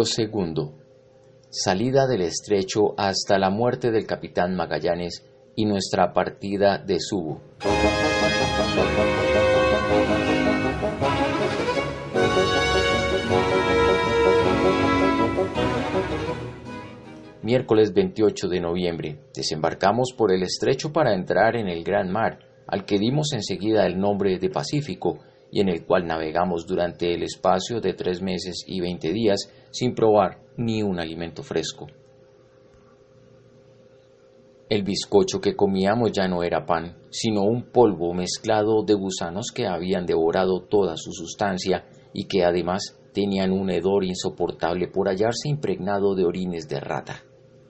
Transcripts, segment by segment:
Segundo. Salida del estrecho hasta la muerte del capitán Magallanes y nuestra partida de Subo. Miércoles 28 de noviembre. Desembarcamos por el estrecho para entrar en el gran mar, al que dimos enseguida el nombre de Pacífico, y en el cual navegamos durante el espacio de tres meses y veinte días sin probar ni un alimento fresco. El bizcocho que comíamos ya no era pan, sino un polvo mezclado de gusanos que habían devorado toda su sustancia y que además tenían un hedor insoportable por hallarse impregnado de orines de rata.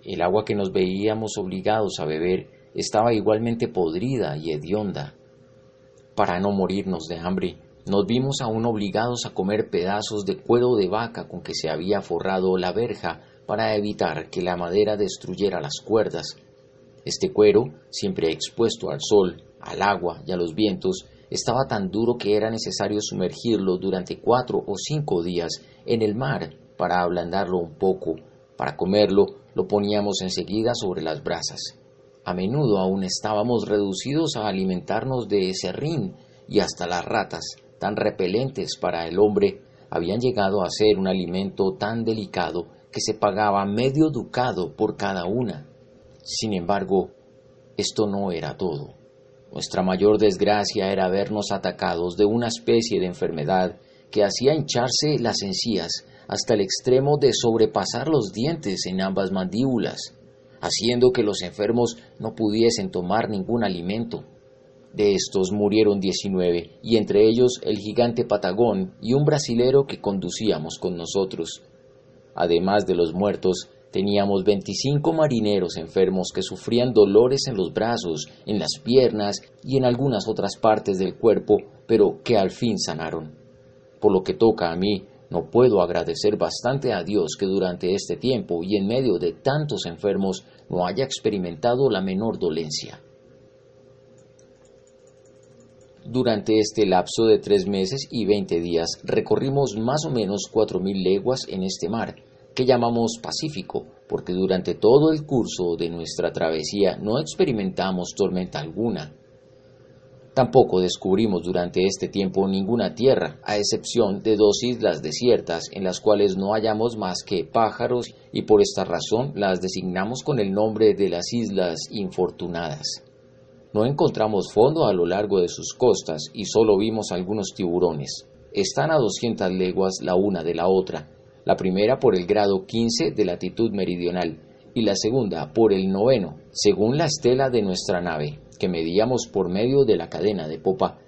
El agua que nos veíamos obligados a beber estaba igualmente podrida y hedionda. Para no morirnos de hambre, nos vimos aún obligados a comer pedazos de cuero de vaca con que se había forrado la verja para evitar que la madera destruyera las cuerdas. Este cuero, siempre expuesto al sol, al agua y a los vientos, estaba tan duro que era necesario sumergirlo durante cuatro o cinco días en el mar para ablandarlo un poco. Para comerlo lo poníamos enseguida sobre las brasas. A menudo aún estábamos reducidos a alimentarnos de serrín y hasta las ratas, tan repelentes para el hombre, habían llegado a ser un alimento tan delicado que se pagaba medio ducado por cada una. Sin embargo, esto no era todo. Nuestra mayor desgracia era vernos atacados de una especie de enfermedad que hacía hincharse las encías hasta el extremo de sobrepasar los dientes en ambas mandíbulas, haciendo que los enfermos no pudiesen tomar ningún alimento. De estos murieron diecinueve, y entre ellos el gigante Patagón y un brasilero que conducíamos con nosotros. Además de los muertos, teníamos veinticinco marineros enfermos que sufrían dolores en los brazos, en las piernas y en algunas otras partes del cuerpo, pero que al fin sanaron. Por lo que toca a mí, no puedo agradecer bastante a Dios que durante este tiempo y en medio de tantos enfermos no haya experimentado la menor dolencia. Durante este lapso de tres meses y veinte días recorrimos más o menos cuatro mil leguas en este mar, que llamamos Pacífico, porque durante todo el curso de nuestra travesía no experimentamos tormenta alguna. Tampoco descubrimos durante este tiempo ninguna tierra, a excepción de dos islas desiertas en las cuales no hallamos más que pájaros y por esta razón las designamos con el nombre de las Islas Infortunadas. No encontramos fondo a lo largo de sus costas y solo vimos algunos tiburones. Están a 200 leguas la una de la otra, la primera por el grado 15 de latitud meridional y la segunda por el noveno, según la estela de nuestra nave, que medíamos por medio de la cadena de popa.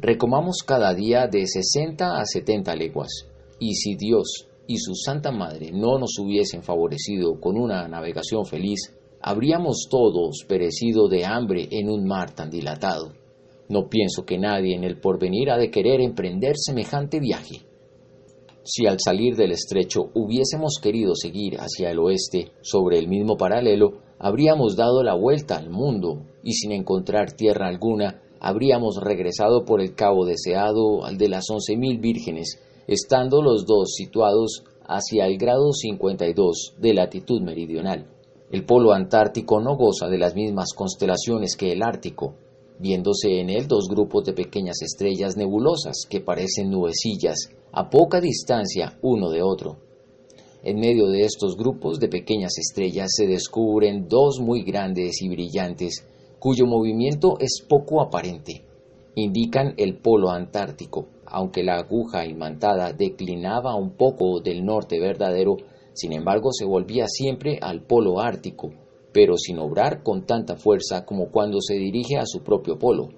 Recomamos cada día de 60 a 70 leguas, y si Dios y su Santa Madre no nos hubiesen favorecido con una navegación feliz, habríamos todos perecido de hambre en un mar tan dilatado. No pienso que nadie en el porvenir ha de querer emprender semejante viaje. Si al salir del estrecho hubiésemos querido seguir hacia el oeste sobre el mismo paralelo, habríamos dado la vuelta al mundo y sin encontrar tierra alguna, habríamos regresado por el cabo deseado al de las once mil vírgenes, estando los dos situados hacia el grado 52 de latitud meridional. El polo antártico no goza de las mismas constelaciones que el ártico, viéndose en él dos grupos de pequeñas estrellas nebulosas que parecen nubecillas a poca distancia uno de otro. En medio de estos grupos de pequeñas estrellas se descubren dos muy grandes y brillantes, cuyo movimiento es poco aparente. Indican el polo antártico, aunque la aguja imantada declinaba un poco del norte verdadero sin embargo, se volvía siempre al polo ártico, pero sin obrar con tanta fuerza como cuando se dirige a su propio polo.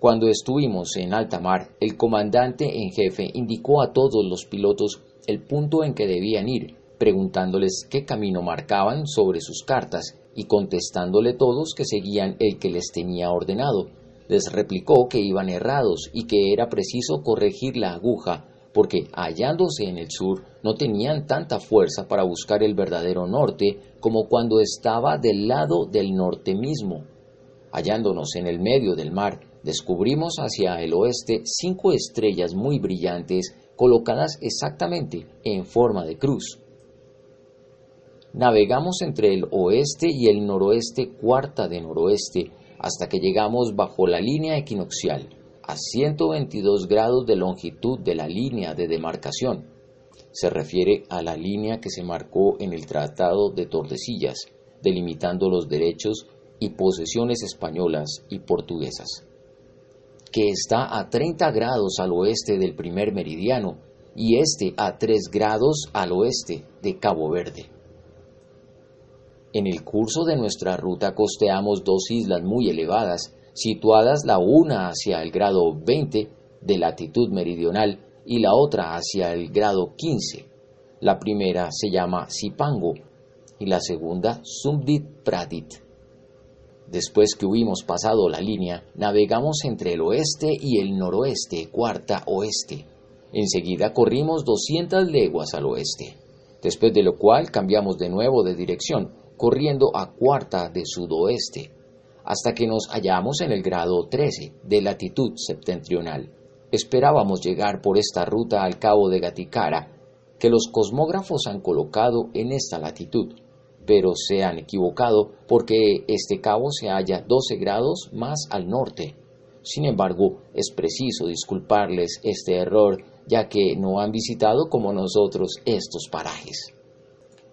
Cuando estuvimos en alta mar, el comandante en jefe indicó a todos los pilotos el punto en que debían ir, preguntándoles qué camino marcaban sobre sus cartas y contestándole todos que seguían el que les tenía ordenado. Les replicó que iban errados y que era preciso corregir la aguja porque hallándose en el sur no tenían tanta fuerza para buscar el verdadero norte como cuando estaba del lado del norte mismo. Hallándonos en el medio del mar, descubrimos hacia el oeste cinco estrellas muy brillantes colocadas exactamente en forma de cruz. Navegamos entre el oeste y el noroeste cuarta de noroeste hasta que llegamos bajo la línea equinoccial, a 122 grados de longitud de la línea de demarcación. Se refiere a la línea que se marcó en el Tratado de Tordesillas, delimitando los derechos y posesiones españolas y portuguesas, que está a 30 grados al oeste del primer meridiano y este a 3 grados al oeste de Cabo Verde. En el curso de nuestra ruta costeamos dos islas muy elevadas, situadas la una hacia el grado 20 de latitud meridional y la otra hacia el grado 15. La primera se llama Zipango y la segunda Sumdit Pradit. Después que hubimos pasado la línea, navegamos entre el oeste y el noroeste, cuarta oeste. Enseguida corrimos 200 leguas al oeste, después de lo cual cambiamos de nuevo de dirección corriendo a cuarta de sudoeste, hasta que nos hallamos en el grado 13 de latitud septentrional. Esperábamos llegar por esta ruta al cabo de Gaticara, que los cosmógrafos han colocado en esta latitud, pero se han equivocado porque este cabo se halla 12 grados más al norte. Sin embargo, es preciso disculparles este error, ya que no han visitado como nosotros estos parajes.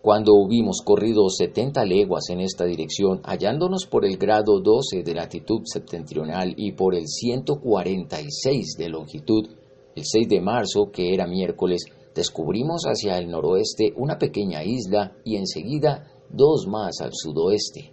Cuando hubimos corrido setenta leguas en esta dirección, hallándonos por el grado 12 de latitud septentrional y por el 146 de longitud, el 6 de marzo, que era miércoles, descubrimos hacia el noroeste una pequeña isla y enseguida dos más al sudoeste.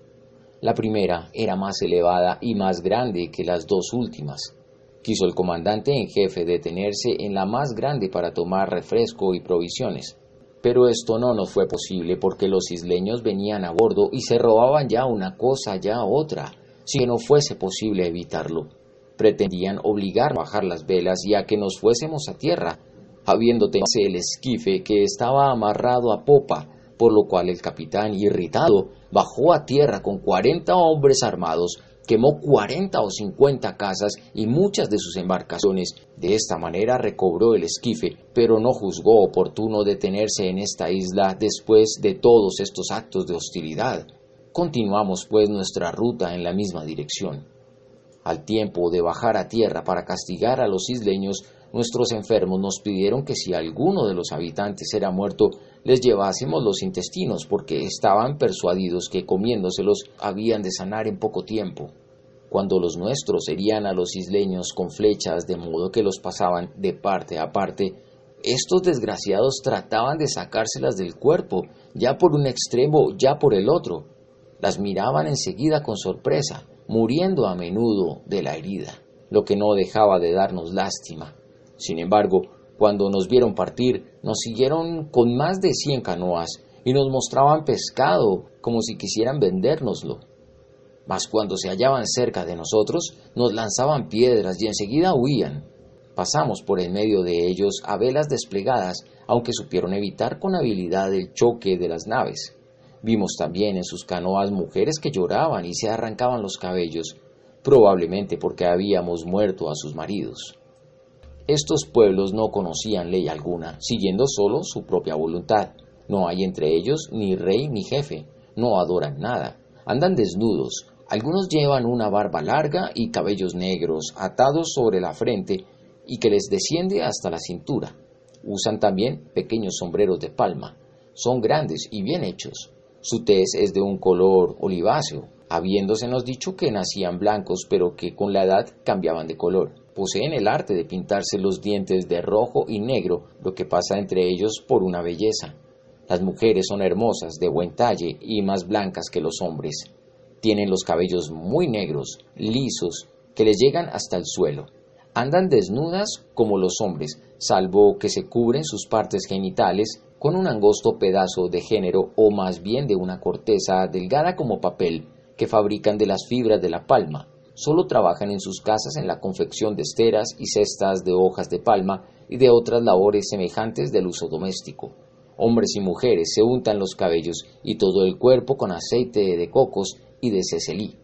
La primera era más elevada y más grande que las dos últimas. Quiso el comandante en jefe detenerse en la más grande para tomar refresco y provisiones. Pero esto no nos fue posible porque los isleños venían a bordo y se robaban ya una cosa, ya otra, si no fuese posible evitarlo. Pretendían obligar a bajar las velas y a que nos fuésemos a tierra, habiendo tenido el esquife que estaba amarrado a popa, por lo cual el capitán, irritado, bajó a tierra con cuarenta hombres armados quemó 40 o 50 casas y muchas de sus embarcaciones. De esta manera recobró el esquife, pero no juzgó oportuno detenerse en esta isla después de todos estos actos de hostilidad. Continuamos pues nuestra ruta en la misma dirección. Al tiempo de bajar a tierra para castigar a los isleños, nuestros enfermos nos pidieron que si alguno de los habitantes era muerto, les llevásemos los intestinos, porque estaban persuadidos que comiéndoselos habían de sanar en poco tiempo. Cuando los nuestros herían a los isleños con flechas de modo que los pasaban de parte a parte, estos desgraciados trataban de sacárselas del cuerpo, ya por un extremo, ya por el otro. Las miraban enseguida con sorpresa, muriendo a menudo de la herida, lo que no dejaba de darnos lástima. Sin embargo, cuando nos vieron partir, nos siguieron con más de cien canoas y nos mostraban pescado como si quisieran vendérnoslo. Mas cuando se hallaban cerca de nosotros, nos lanzaban piedras y enseguida huían. Pasamos por en medio de ellos a velas desplegadas, aunque supieron evitar con habilidad el choque de las naves. Vimos también en sus canoas mujeres que lloraban y se arrancaban los cabellos, probablemente porque habíamos muerto a sus maridos. Estos pueblos no conocían ley alguna, siguiendo solo su propia voluntad. No hay entre ellos ni rey ni jefe, no adoran nada, andan desnudos, algunos llevan una barba larga y cabellos negros atados sobre la frente y que les desciende hasta la cintura. Usan también pequeños sombreros de palma. Son grandes y bien hechos. Su tez es de un color oliváceo, habiéndosenos dicho que nacían blancos pero que con la edad cambiaban de color poseen el arte de pintarse los dientes de rojo y negro, lo que pasa entre ellos por una belleza. Las mujeres son hermosas, de buen talle y más blancas que los hombres. Tienen los cabellos muy negros, lisos, que les llegan hasta el suelo. Andan desnudas como los hombres, salvo que se cubren sus partes genitales con un angosto pedazo de género o más bien de una corteza delgada como papel que fabrican de las fibras de la palma solo trabajan en sus casas en la confección de esteras y cestas de hojas de palma y de otras labores semejantes del uso doméstico. Hombres y mujeres se untan los cabellos y todo el cuerpo con aceite de cocos y de cecelí.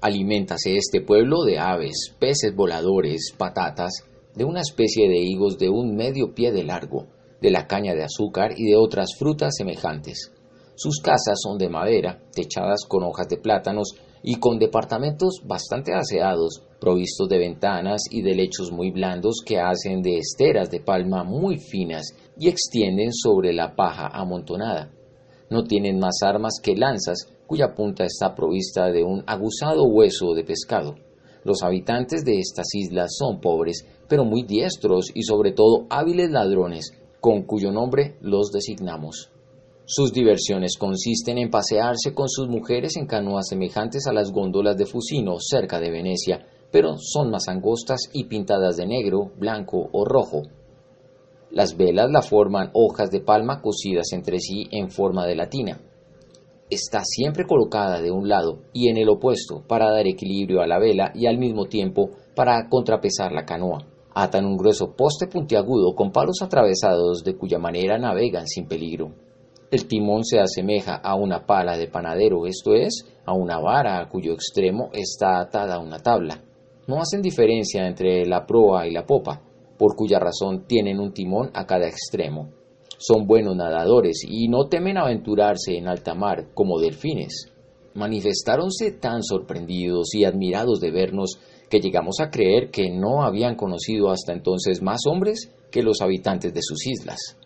Aliméntase este pueblo de aves, peces voladores, patatas, de una especie de higos de un medio pie de largo, de la caña de azúcar y de otras frutas semejantes. Sus casas son de madera, techadas con hojas de plátanos y con departamentos bastante aseados, provistos de ventanas y de lechos muy blandos que hacen de esteras de palma muy finas y extienden sobre la paja amontonada. No tienen más armas que lanzas, cuya punta está provista de un aguzado hueso de pescado. Los habitantes de estas islas son pobres, pero muy diestros y sobre todo hábiles ladrones, con cuyo nombre los designamos. Sus diversiones consisten en pasearse con sus mujeres en canoas semejantes a las góndolas de Fusino, cerca de Venecia, pero son más angostas y pintadas de negro, blanco o rojo. Las velas la forman hojas de palma cosidas entre sí en forma de latina. Está siempre colocada de un lado y en el opuesto para dar equilibrio a la vela y al mismo tiempo para contrapesar la canoa. Atan un grueso poste puntiagudo con palos atravesados de cuya manera navegan sin peligro. El timón se asemeja a una pala de panadero, esto es, a una vara a cuyo extremo está atada una tabla. No hacen diferencia entre la proa y la popa, por cuya razón tienen un timón a cada extremo. Son buenos nadadores y no temen aventurarse en alta mar como delfines. Manifestáronse tan sorprendidos y admirados de vernos que llegamos a creer que no habían conocido hasta entonces más hombres que los habitantes de sus islas.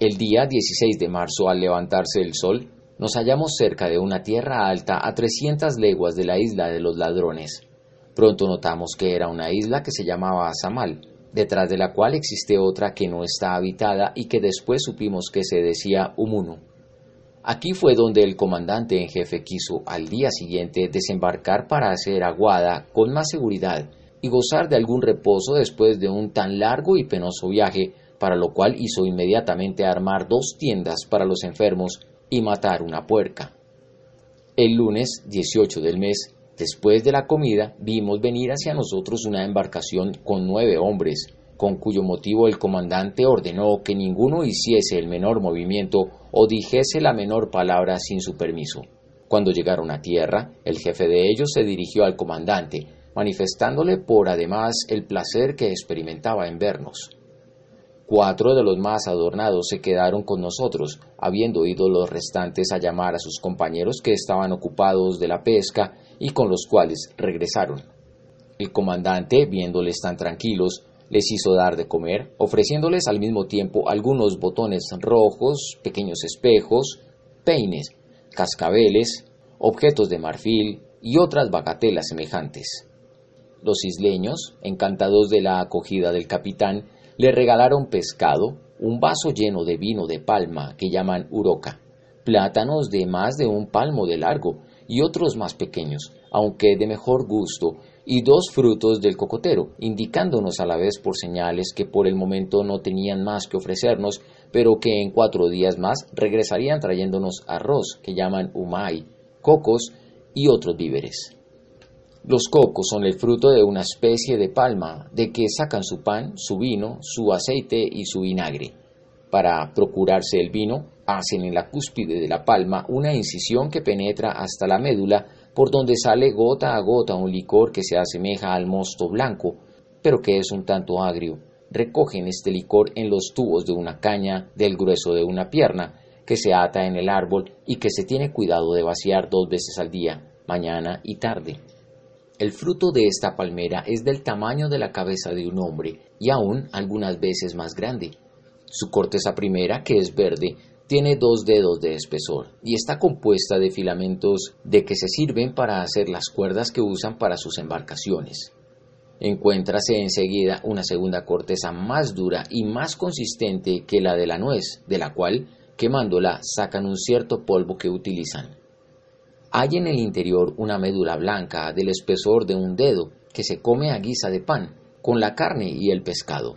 El día 16 de marzo, al levantarse el sol, nos hallamos cerca de una tierra alta a 300 leguas de la isla de los ladrones. Pronto notamos que era una isla que se llamaba Azamal, detrás de la cual existe otra que no está habitada y que después supimos que se decía Umunu. Aquí fue donde el comandante en jefe quiso al día siguiente desembarcar para hacer aguada con más seguridad y gozar de algún reposo después de un tan largo y penoso viaje, para lo cual hizo inmediatamente armar dos tiendas para los enfermos y matar una puerca. El lunes 18 del mes, después de la comida, vimos venir hacia nosotros una embarcación con nueve hombres, con cuyo motivo el comandante ordenó que ninguno hiciese el menor movimiento o dijese la menor palabra sin su permiso. Cuando llegaron a tierra, el jefe de ellos se dirigió al comandante, manifestándole por además el placer que experimentaba en vernos. Cuatro de los más adornados se quedaron con nosotros, habiendo ido los restantes a llamar a sus compañeros que estaban ocupados de la pesca y con los cuales regresaron. El comandante, viéndoles tan tranquilos, les hizo dar de comer, ofreciéndoles al mismo tiempo algunos botones rojos, pequeños espejos, peines, cascabeles, objetos de marfil y otras bagatelas semejantes. Los isleños, encantados de la acogida del capitán, le regalaron pescado, un vaso lleno de vino de palma que llaman uroca, plátanos de más de un palmo de largo y otros más pequeños, aunque de mejor gusto, y dos frutos del cocotero, indicándonos a la vez por señales que por el momento no tenían más que ofrecernos, pero que en cuatro días más regresarían trayéndonos arroz, que llaman umai, cocos y otros víveres. Los cocos son el fruto de una especie de palma, de que sacan su pan, su vino, su aceite y su vinagre. Para procurarse el vino, hacen en la cúspide de la palma una incisión que penetra hasta la médula, por donde sale gota a gota un licor que se asemeja al mosto blanco, pero que es un tanto agrio. Recogen este licor en los tubos de una caña del grueso de una pierna, que se ata en el árbol y que se tiene cuidado de vaciar dos veces al día, mañana y tarde. El fruto de esta palmera es del tamaño de la cabeza de un hombre y aún algunas veces más grande. Su corteza primera, que es verde, tiene dos dedos de espesor y está compuesta de filamentos de que se sirven para hacer las cuerdas que usan para sus embarcaciones. Encuéntrase enseguida una segunda corteza más dura y más consistente que la de la nuez, de la cual, quemándola, sacan un cierto polvo que utilizan. Hay en el interior una médula blanca del espesor de un dedo que se come a guisa de pan, con la carne y el pescado.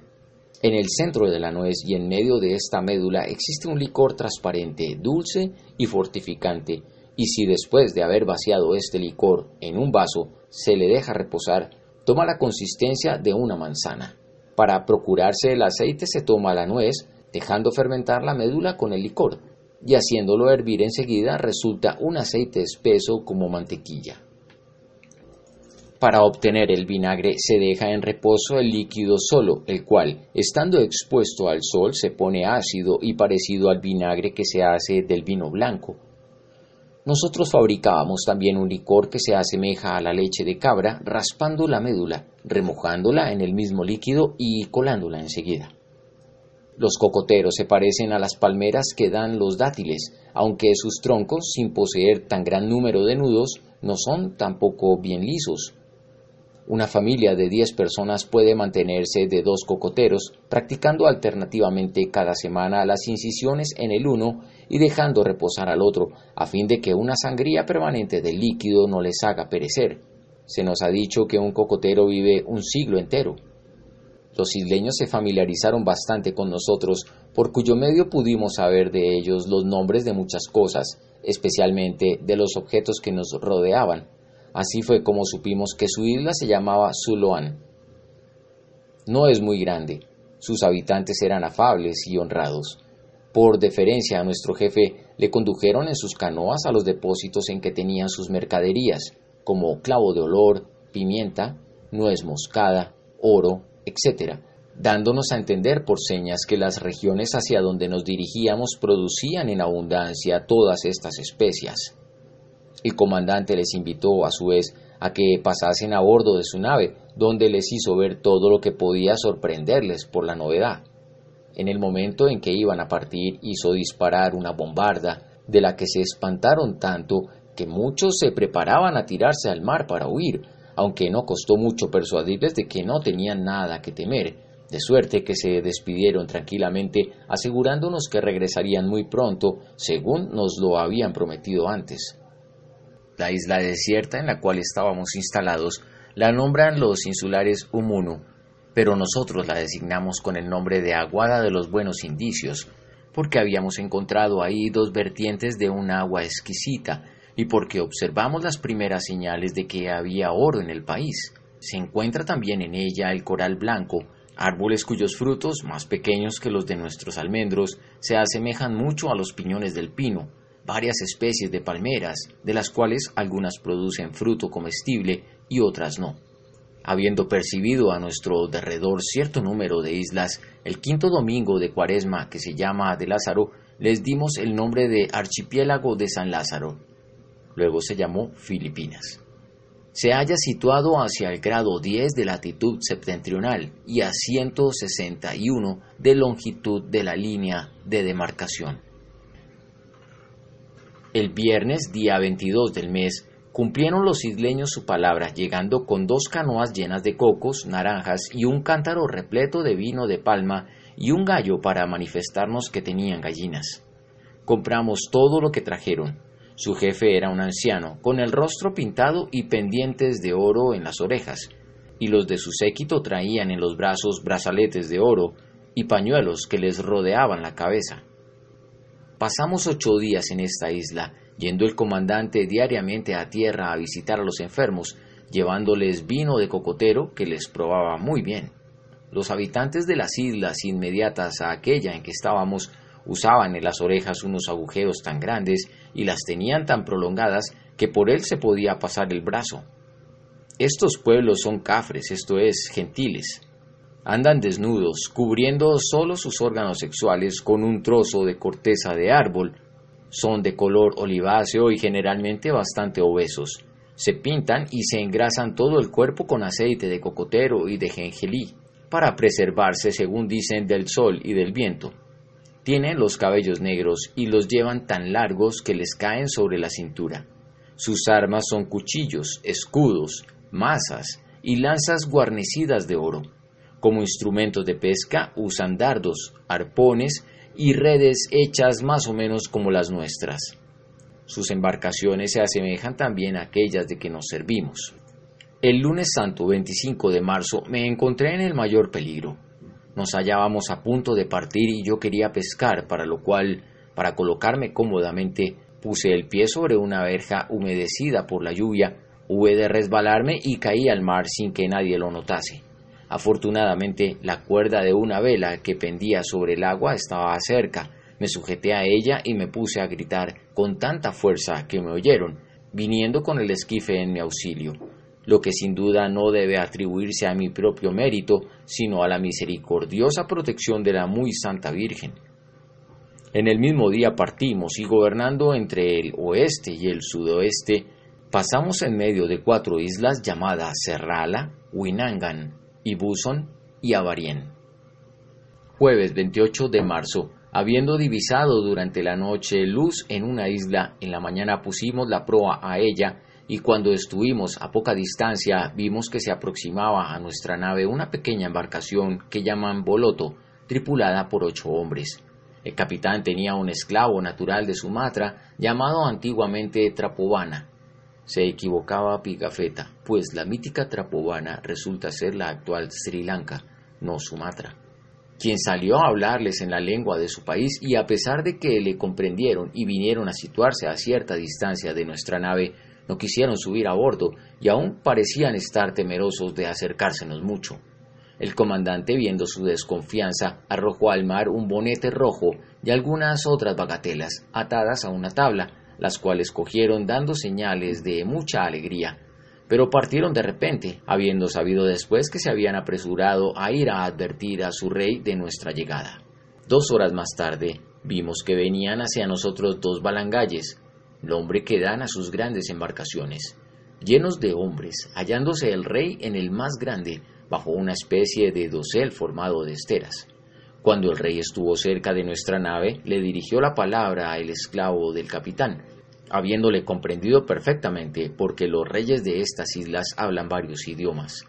En el centro de la nuez y en medio de esta médula existe un licor transparente, dulce y fortificante, y si después de haber vaciado este licor en un vaso se le deja reposar, toma la consistencia de una manzana. Para procurarse el aceite se toma la nuez, dejando fermentar la médula con el licor, y haciéndolo hervir enseguida resulta un aceite espeso como mantequilla. Para obtener el vinagre se deja en reposo el líquido solo, el cual, estando expuesto al sol, se pone ácido y parecido al vinagre que se hace del vino blanco. Nosotros fabricábamos también un licor que se asemeja a la leche de cabra, raspando la médula, remojándola en el mismo líquido y colándola enseguida. Los cocoteros se parecen a las palmeras que dan los dátiles, aunque sus troncos, sin poseer tan gran número de nudos, no son tampoco bien lisos. Una familia de 10 personas puede mantenerse de dos cocoteros, practicando alternativamente cada semana las incisiones en el uno y dejando reposar al otro, a fin de que una sangría permanente del líquido no les haga perecer. Se nos ha dicho que un cocotero vive un siglo entero. Los isleños se familiarizaron bastante con nosotros, por cuyo medio pudimos saber de ellos los nombres de muchas cosas, especialmente de los objetos que nos rodeaban. Así fue como supimos que su isla se llamaba Zuloan. No es muy grande, sus habitantes eran afables y honrados. Por deferencia a nuestro jefe, le condujeron en sus canoas a los depósitos en que tenían sus mercaderías, como clavo de olor, pimienta, nuez moscada, oro, etc., dándonos a entender por señas que las regiones hacia donde nos dirigíamos producían en abundancia todas estas especias. El comandante les invitó, a su vez, a que pasasen a bordo de su nave, donde les hizo ver todo lo que podía sorprenderles por la novedad. En el momento en que iban a partir hizo disparar una bombarda, de la que se espantaron tanto que muchos se preparaban a tirarse al mar para huir, aunque no costó mucho persuadirles de que no tenían nada que temer, de suerte que se despidieron tranquilamente, asegurándonos que regresarían muy pronto, según nos lo habían prometido antes. La isla desierta en la cual estábamos instalados la nombran los insulares Umunu, pero nosotros la designamos con el nombre de Aguada de los Buenos Indicios, porque habíamos encontrado ahí dos vertientes de un agua exquisita, y porque observamos las primeras señales de que había oro en el país. Se encuentra también en ella el coral blanco, árboles cuyos frutos, más pequeños que los de nuestros almendros, se asemejan mucho a los piñones del pino, varias especies de palmeras, de las cuales algunas producen fruto comestible y otras no. Habiendo percibido a nuestro derredor cierto número de islas, el quinto domingo de Cuaresma, que se llama de Lázaro, les dimos el nombre de Archipiélago de San Lázaro, luego se llamó Filipinas. Se halla situado hacia el grado 10 de latitud septentrional y a 161 de longitud de la línea de demarcación. El viernes, día 22 del mes, cumplieron los isleños su palabra, llegando con dos canoas llenas de cocos, naranjas y un cántaro repleto de vino de palma y un gallo para manifestarnos que tenían gallinas. Compramos todo lo que trajeron, su jefe era un anciano, con el rostro pintado y pendientes de oro en las orejas, y los de su séquito traían en los brazos brazaletes de oro y pañuelos que les rodeaban la cabeza. Pasamos ocho días en esta isla, yendo el comandante diariamente a tierra a visitar a los enfermos, llevándoles vino de cocotero que les probaba muy bien. Los habitantes de las islas inmediatas a aquella en que estábamos usaban en las orejas unos agujeros tan grandes y las tenían tan prolongadas que por él se podía pasar el brazo. Estos pueblos son cafres, esto es, gentiles. Andan desnudos, cubriendo solo sus órganos sexuales con un trozo de corteza de árbol. Son de color oliváceo y generalmente bastante obesos. Se pintan y se engrasan todo el cuerpo con aceite de cocotero y de gengelí, para preservarse, según dicen, del sol y del viento. Tienen los cabellos negros y los llevan tan largos que les caen sobre la cintura. Sus armas son cuchillos, escudos, masas y lanzas guarnecidas de oro. Como instrumentos de pesca usan dardos, arpones y redes hechas más o menos como las nuestras. Sus embarcaciones se asemejan también a aquellas de que nos servimos. El lunes santo 25 de marzo me encontré en el mayor peligro. Nos hallábamos a punto de partir y yo quería pescar, para lo cual, para colocarme cómodamente, puse el pie sobre una verja humedecida por la lluvia, hube de resbalarme y caí al mar sin que nadie lo notase. Afortunadamente, la cuerda de una vela que pendía sobre el agua estaba cerca. Me sujeté a ella y me puse a gritar con tanta fuerza que me oyeron, viniendo con el esquife en mi auxilio. Lo que sin duda no debe atribuirse a mi propio mérito, sino a la misericordiosa protección de la muy Santa Virgen. En el mismo día partimos y gobernando entre el oeste y el sudoeste, pasamos en medio de cuatro islas llamadas Serrala, Winangan, Ibuson y Avarien. Jueves 28 de marzo, habiendo divisado durante la noche luz en una isla, en la mañana pusimos la proa a ella y cuando estuvimos a poca distancia vimos que se aproximaba a nuestra nave una pequeña embarcación que llaman Boloto, tripulada por ocho hombres. El capitán tenía un esclavo natural de Sumatra llamado antiguamente Trapovana. Se equivocaba Pigafetta, pues la mítica Trapovana resulta ser la actual Sri Lanka, no Sumatra quien salió a hablarles en la lengua de su país y a pesar de que le comprendieron y vinieron a situarse a cierta distancia de nuestra nave, no quisieron subir a bordo y aún parecían estar temerosos de acercársenos mucho. El comandante, viendo su desconfianza, arrojó al mar un bonete rojo y algunas otras bagatelas atadas a una tabla, las cuales cogieron dando señales de mucha alegría, pero partieron de repente, habiendo sabido después que se habían apresurado a ir a advertir a su rey de nuestra llegada. Dos horas más tarde, vimos que venían hacia nosotros dos balangalles, nombre que dan a sus grandes embarcaciones, llenos de hombres, hallándose el rey en el más grande, bajo una especie de dosel formado de esteras. Cuando el rey estuvo cerca de nuestra nave, le dirigió la palabra al esclavo del capitán, habiéndole comprendido perfectamente porque los reyes de estas islas hablan varios idiomas.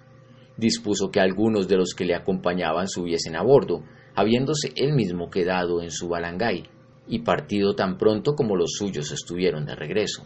Dispuso que algunos de los que le acompañaban subiesen a bordo, habiéndose él mismo quedado en su balangay, y partido tan pronto como los suyos estuvieron de regreso.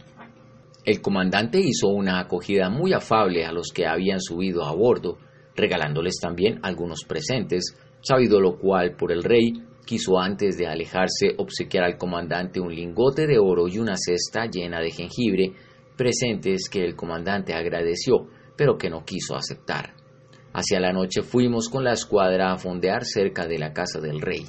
El comandante hizo una acogida muy afable a los que habían subido a bordo, regalándoles también algunos presentes, sabido lo cual por el rey quiso antes de alejarse obsequiar al comandante un lingote de oro y una cesta llena de jengibre, presentes que el comandante agradeció, pero que no quiso aceptar. Hacia la noche fuimos con la escuadra a fondear cerca de la casa del rey.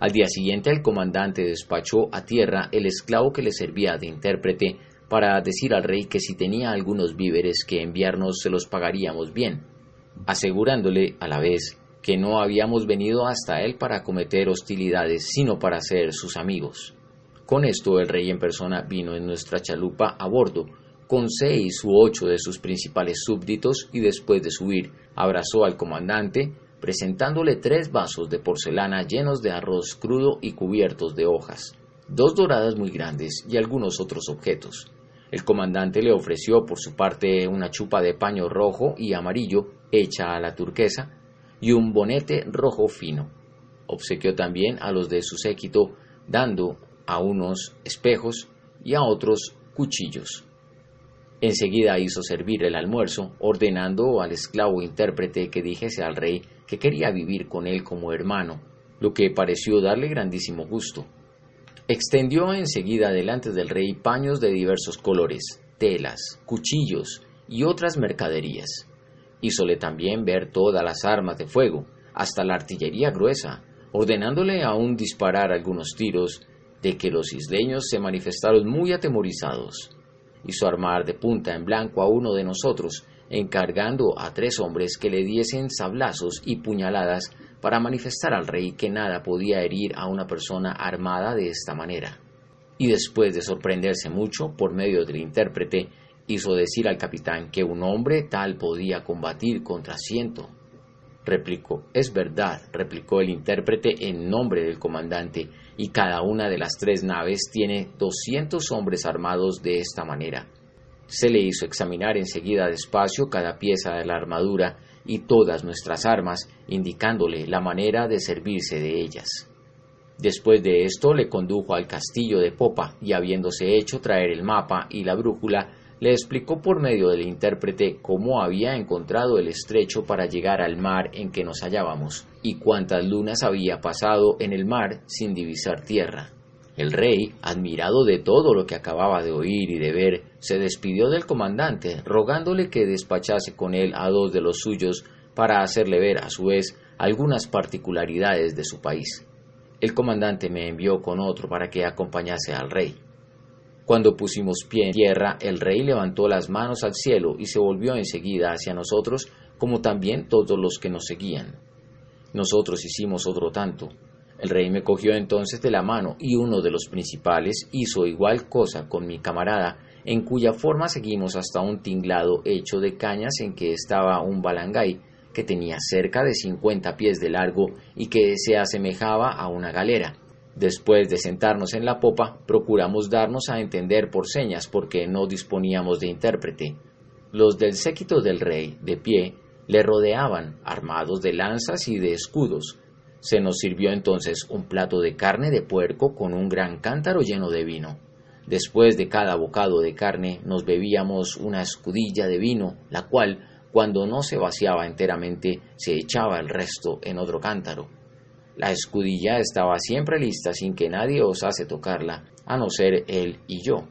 Al día siguiente el comandante despachó a tierra el esclavo que le servía de intérprete para decir al rey que si tenía algunos víveres que enviarnos se los pagaríamos bien, asegurándole a la vez que no habíamos venido hasta él para cometer hostilidades, sino para ser sus amigos. Con esto el rey en persona vino en nuestra chalupa a bordo, con seis u ocho de sus principales súbditos, y después de subir, abrazó al comandante, presentándole tres vasos de porcelana llenos de arroz crudo y cubiertos de hojas, dos doradas muy grandes y algunos otros objetos. El comandante le ofreció por su parte una chupa de paño rojo y amarillo hecha a la turquesa, y un bonete rojo fino. Obsequió también a los de su séquito, dando a unos espejos y a otros cuchillos. Enseguida hizo servir el almuerzo, ordenando al esclavo intérprete que dijese al rey que quería vivir con él como hermano, lo que pareció darle grandísimo gusto. Extendió enseguida delante del rey paños de diversos colores, telas, cuchillos y otras mercaderías. Hízole también ver todas las armas de fuego, hasta la artillería gruesa, ordenándole aún disparar algunos tiros, de que los isleños se manifestaron muy atemorizados. Hizo armar de punta en blanco a uno de nosotros, encargando a tres hombres que le diesen sablazos y puñaladas para manifestar al rey que nada podía herir a una persona armada de esta manera. Y después de sorprenderse mucho por medio del intérprete, hizo decir al capitán que un hombre tal podía combatir contra ciento. Replicó, es verdad, replicó el intérprete en nombre del comandante, y cada una de las tres naves tiene doscientos hombres armados de esta manera. Se le hizo examinar enseguida despacio cada pieza de la armadura y todas nuestras armas, indicándole la manera de servirse de ellas. Después de esto le condujo al castillo de popa y habiéndose hecho traer el mapa y la brújula, le explicó por medio del intérprete cómo había encontrado el estrecho para llegar al mar en que nos hallábamos, y cuántas lunas había pasado en el mar sin divisar tierra. El rey, admirado de todo lo que acababa de oír y de ver, se despidió del comandante, rogándole que despachase con él a dos de los suyos para hacerle ver a su vez algunas particularidades de su país. El comandante me envió con otro para que acompañase al rey. Cuando pusimos pie en tierra, el rey levantó las manos al cielo y se volvió enseguida hacia nosotros, como también todos los que nos seguían. Nosotros hicimos otro tanto. El rey me cogió entonces de la mano y uno de los principales hizo igual cosa con mi camarada, en cuya forma seguimos hasta un tinglado hecho de cañas en que estaba un balangay, que tenía cerca de cincuenta pies de largo y que se asemejaba a una galera. Después de sentarnos en la popa, procuramos darnos a entender por señas porque no disponíamos de intérprete. Los del séquito del rey, de pie, le rodeaban, armados de lanzas y de escudos. Se nos sirvió entonces un plato de carne de puerco con un gran cántaro lleno de vino. Después de cada bocado de carne nos bebíamos una escudilla de vino, la cual, cuando no se vaciaba enteramente, se echaba el resto en otro cántaro. La escudilla estaba siempre lista sin que nadie osase tocarla, a no ser él y yo.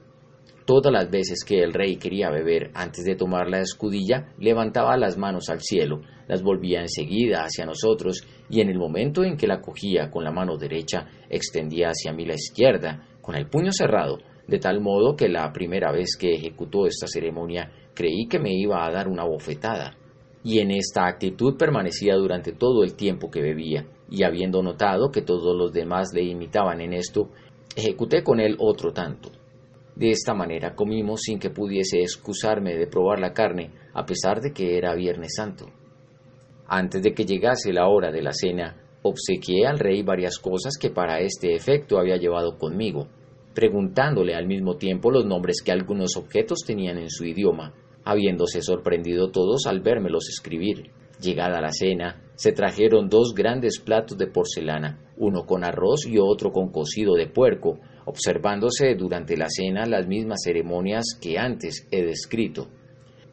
Todas las veces que el rey quería beber, antes de tomar la escudilla, levantaba las manos al cielo, las volvía enseguida hacia nosotros, y en el momento en que la cogía con la mano derecha, extendía hacia mí la izquierda, con el puño cerrado, de tal modo que la primera vez que ejecutó esta ceremonia creí que me iba a dar una bofetada. Y en esta actitud permanecía durante todo el tiempo que bebía, y habiendo notado que todos los demás le imitaban en esto, ejecuté con él otro tanto. De esta manera comimos sin que pudiese excusarme de probar la carne, a pesar de que era Viernes Santo. Antes de que llegase la hora de la cena, obsequié al rey varias cosas que para este efecto había llevado conmigo, preguntándole al mismo tiempo los nombres que algunos objetos tenían en su idioma, habiéndose sorprendido todos al vérmelos escribir. Llegada la cena, se trajeron dos grandes platos de porcelana, uno con arroz y otro con cocido de puerco, observándose durante la cena las mismas ceremonias que antes he descrito.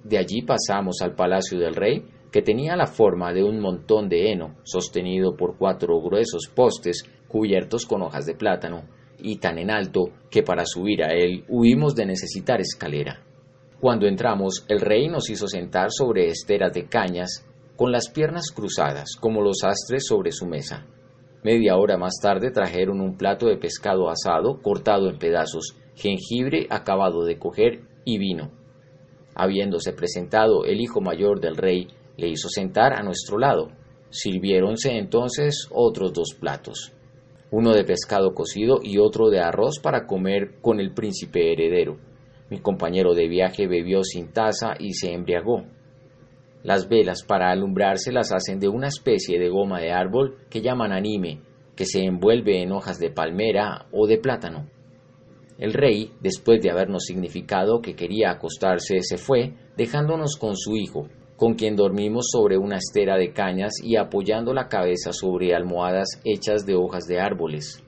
De allí pasamos al palacio del rey, que tenía la forma de un montón de heno, sostenido por cuatro gruesos postes cubiertos con hojas de plátano, y tan en alto que para subir a él huimos de necesitar escalera. Cuando entramos, el rey nos hizo sentar sobre esteras de cañas con las piernas cruzadas, como los astres sobre su mesa. Media hora más tarde trajeron un plato de pescado asado, cortado en pedazos, jengibre acabado de coger y vino. Habiéndose presentado el hijo mayor del rey, le hizo sentar a nuestro lado. Sirviéronse entonces otros dos platos, uno de pescado cocido y otro de arroz para comer con el príncipe heredero. Mi compañero de viaje bebió sin taza y se embriagó. Las velas para alumbrarse las hacen de una especie de goma de árbol que llaman anime, que se envuelve en hojas de palmera o de plátano. El rey, después de habernos significado que quería acostarse, se fue, dejándonos con su hijo, con quien dormimos sobre una estera de cañas y apoyando la cabeza sobre almohadas hechas de hojas de árboles.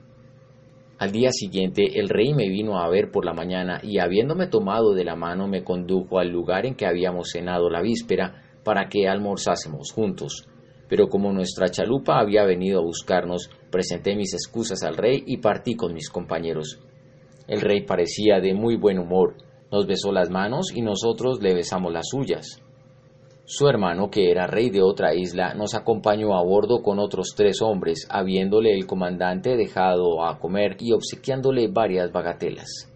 Al día siguiente el rey me vino a ver por la mañana y habiéndome tomado de la mano me condujo al lugar en que habíamos cenado la víspera para que almorzásemos juntos. Pero como nuestra chalupa había venido a buscarnos, presenté mis excusas al rey y partí con mis compañeros. El rey parecía de muy buen humor, nos besó las manos y nosotros le besamos las suyas. Su hermano, que era rey de otra isla, nos acompañó a bordo con otros tres hombres, habiéndole el comandante dejado a comer y obsequiándole varias bagatelas.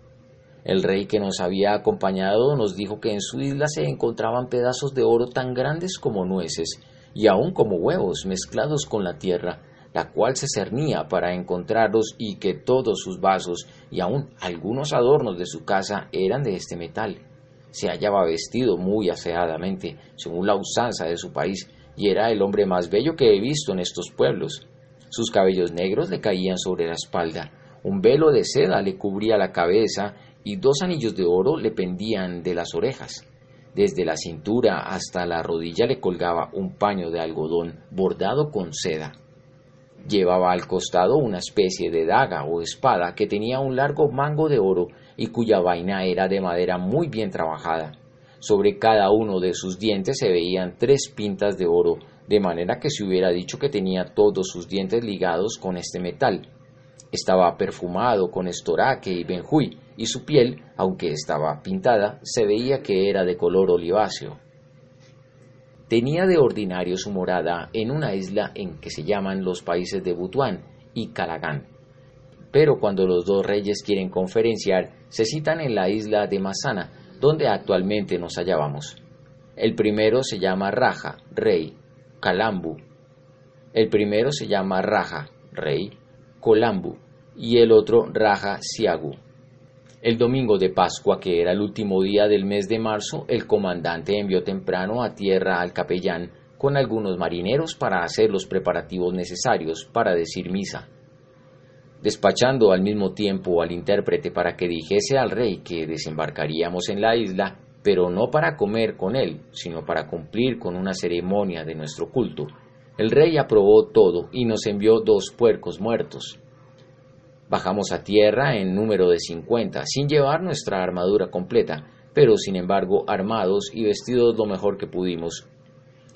El rey que nos había acompañado nos dijo que en su isla se encontraban pedazos de oro tan grandes como nueces, y aun como huevos mezclados con la tierra, la cual se cernía para encontrarlos y que todos sus vasos y aun algunos adornos de su casa eran de este metal. Se hallaba vestido muy aseadamente, según la usanza de su país, y era el hombre más bello que he visto en estos pueblos. Sus cabellos negros le caían sobre la espalda, un velo de seda le cubría la cabeza y dos anillos de oro le pendían de las orejas. Desde la cintura hasta la rodilla le colgaba un paño de algodón bordado con seda. Llevaba al costado una especie de daga o espada que tenía un largo mango de oro y cuya vaina era de madera muy bien trabajada. Sobre cada uno de sus dientes se veían tres pintas de oro, de manera que se hubiera dicho que tenía todos sus dientes ligados con este metal. Estaba perfumado con estoraque y benjuy, y su piel, aunque estaba pintada, se veía que era de color oliváceo. Tenía de ordinario su morada en una isla en que se llaman los países de Butuán y Calagán. Pero cuando los dos reyes quieren conferenciar, se citan en la isla de Masana, donde actualmente nos hallábamos. El primero se llama Raja, rey, Calambu. El primero se llama Raja, rey, Colambu, y el otro Raja Siagu. El domingo de Pascua, que era el último día del mes de marzo, el comandante envió temprano a tierra al capellán con algunos marineros para hacer los preparativos necesarios para decir misa despachando al mismo tiempo al intérprete para que dijese al rey que desembarcaríamos en la isla, pero no para comer con él, sino para cumplir con una ceremonia de nuestro culto. El rey aprobó todo y nos envió dos puercos muertos. Bajamos a tierra en número de cincuenta, sin llevar nuestra armadura completa, pero sin embargo armados y vestidos lo mejor que pudimos,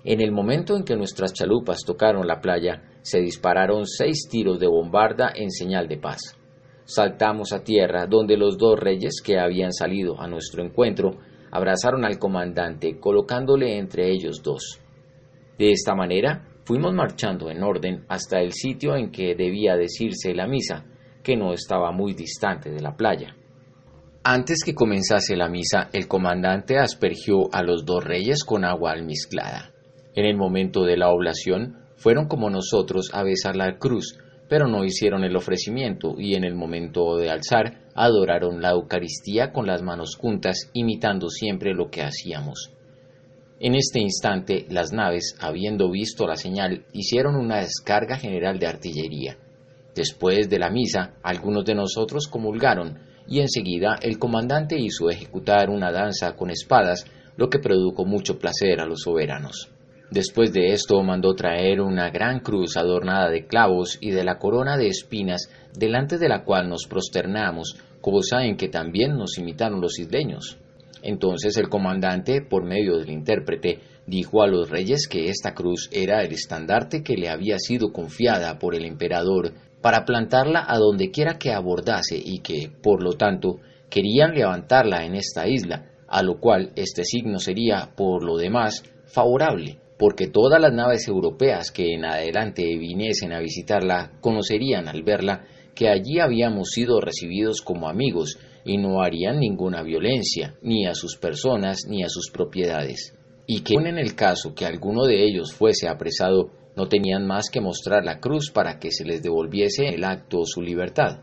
en el momento en que nuestras chalupas tocaron la playa, se dispararon seis tiros de bombarda en señal de paz. Saltamos a tierra, donde los dos reyes que habían salido a nuestro encuentro abrazaron al comandante, colocándole entre ellos dos. De esta manera, fuimos marchando en orden hasta el sitio en que debía decirse la misa, que no estaba muy distante de la playa. Antes que comenzase la misa, el comandante aspergió a los dos reyes con agua almizclada. En el momento de la oblación fueron como nosotros a besar la cruz, pero no hicieron el ofrecimiento y en el momento de alzar adoraron la Eucaristía con las manos juntas, imitando siempre lo que hacíamos. En este instante, las naves, habiendo visto la señal, hicieron una descarga general de artillería. Después de la misa, algunos de nosotros comulgaron, y enseguida el comandante hizo ejecutar una danza con espadas, lo que produjo mucho placer a los soberanos. Después de esto mandó traer una gran cruz adornada de clavos y de la corona de espinas, delante de la cual nos prosternamos, cosa en que también nos imitaron los isleños. Entonces el comandante, por medio del intérprete, dijo a los reyes que esta cruz era el estandarte que le había sido confiada por el emperador para plantarla a donde quiera que abordase y que, por lo tanto, querían levantarla en esta isla, a lo cual este signo sería, por lo demás, favorable porque todas las naves europeas que en adelante viniesen a visitarla conocerían al verla que allí habíamos sido recibidos como amigos y no harían ninguna violencia, ni a sus personas ni a sus propiedades, y que en el caso que alguno de ellos fuese apresado, no tenían más que mostrar la cruz para que se les devolviese el acto su libertad.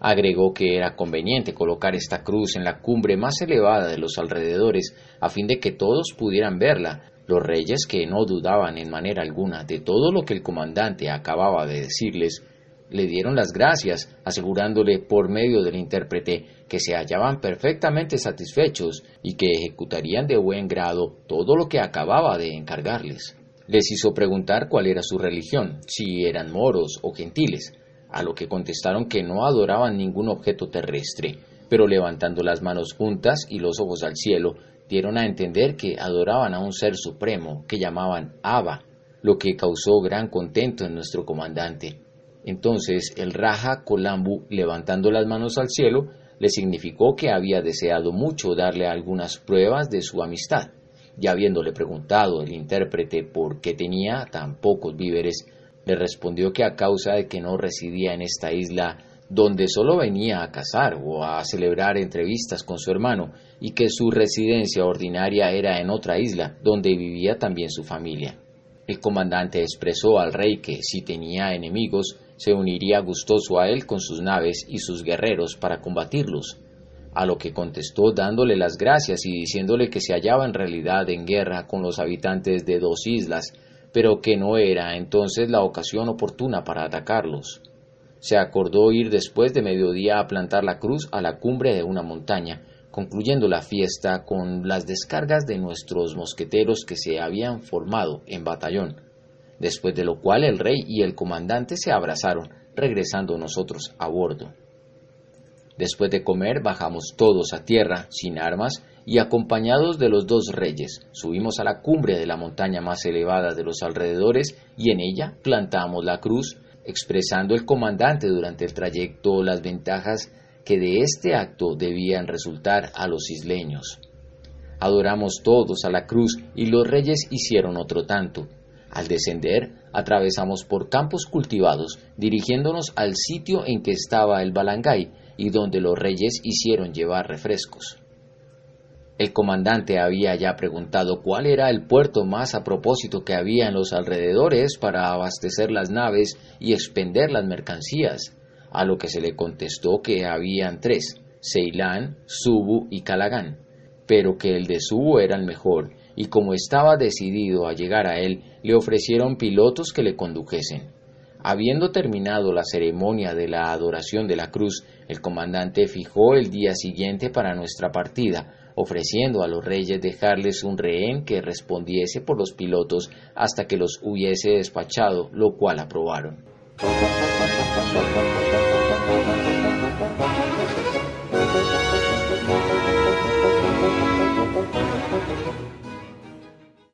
Agregó que era conveniente colocar esta cruz en la cumbre más elevada de los alrededores, a fin de que todos pudieran verla, los reyes, que no dudaban en manera alguna de todo lo que el comandante acababa de decirles, le dieron las gracias, asegurándole por medio del intérprete que se hallaban perfectamente satisfechos y que ejecutarían de buen grado todo lo que acababa de encargarles. Les hizo preguntar cuál era su religión, si eran moros o gentiles, a lo que contestaron que no adoraban ningún objeto terrestre, pero levantando las manos juntas y los ojos al cielo, dieron a entender que adoraban a un ser supremo que llamaban Abba, lo que causó gran contento en nuestro comandante. Entonces el Raja Colambu, levantando las manos al cielo, le significó que había deseado mucho darle algunas pruebas de su amistad, y habiéndole preguntado el intérprete por qué tenía tan pocos víveres, le respondió que a causa de que no residía en esta isla donde solo venía a cazar o a celebrar entrevistas con su hermano, y que su residencia ordinaria era en otra isla, donde vivía también su familia. El comandante expresó al rey que, si tenía enemigos, se uniría gustoso a él con sus naves y sus guerreros para combatirlos, a lo que contestó dándole las gracias y diciéndole que se hallaba en realidad en guerra con los habitantes de dos islas, pero que no era entonces la ocasión oportuna para atacarlos se acordó ir después de mediodía a plantar la cruz a la cumbre de una montaña, concluyendo la fiesta con las descargas de nuestros mosqueteros que se habían formado en batallón, después de lo cual el rey y el comandante se abrazaron, regresando nosotros a bordo. Después de comer bajamos todos a tierra, sin armas, y acompañados de los dos reyes, subimos a la cumbre de la montaña más elevada de los alrededores y en ella plantamos la cruz expresando el comandante durante el trayecto las ventajas que de este acto debían resultar a los isleños. Adoramos todos a la cruz y los reyes hicieron otro tanto. Al descender, atravesamos por campos cultivados, dirigiéndonos al sitio en que estaba el balangay y donde los reyes hicieron llevar refrescos. El comandante había ya preguntado cuál era el puerto más a propósito que había en los alrededores para abastecer las naves y expender las mercancías, a lo que se le contestó que habían tres, Ceilán, Subu y Calagán, pero que el de Subu era el mejor y como estaba decidido a llegar a él, le ofrecieron pilotos que le condujesen. Habiendo terminado la ceremonia de la adoración de la cruz, el comandante fijó el día siguiente para nuestra partida, ofreciendo a los reyes dejarles un rehén que respondiese por los pilotos hasta que los hubiese despachado, lo cual aprobaron.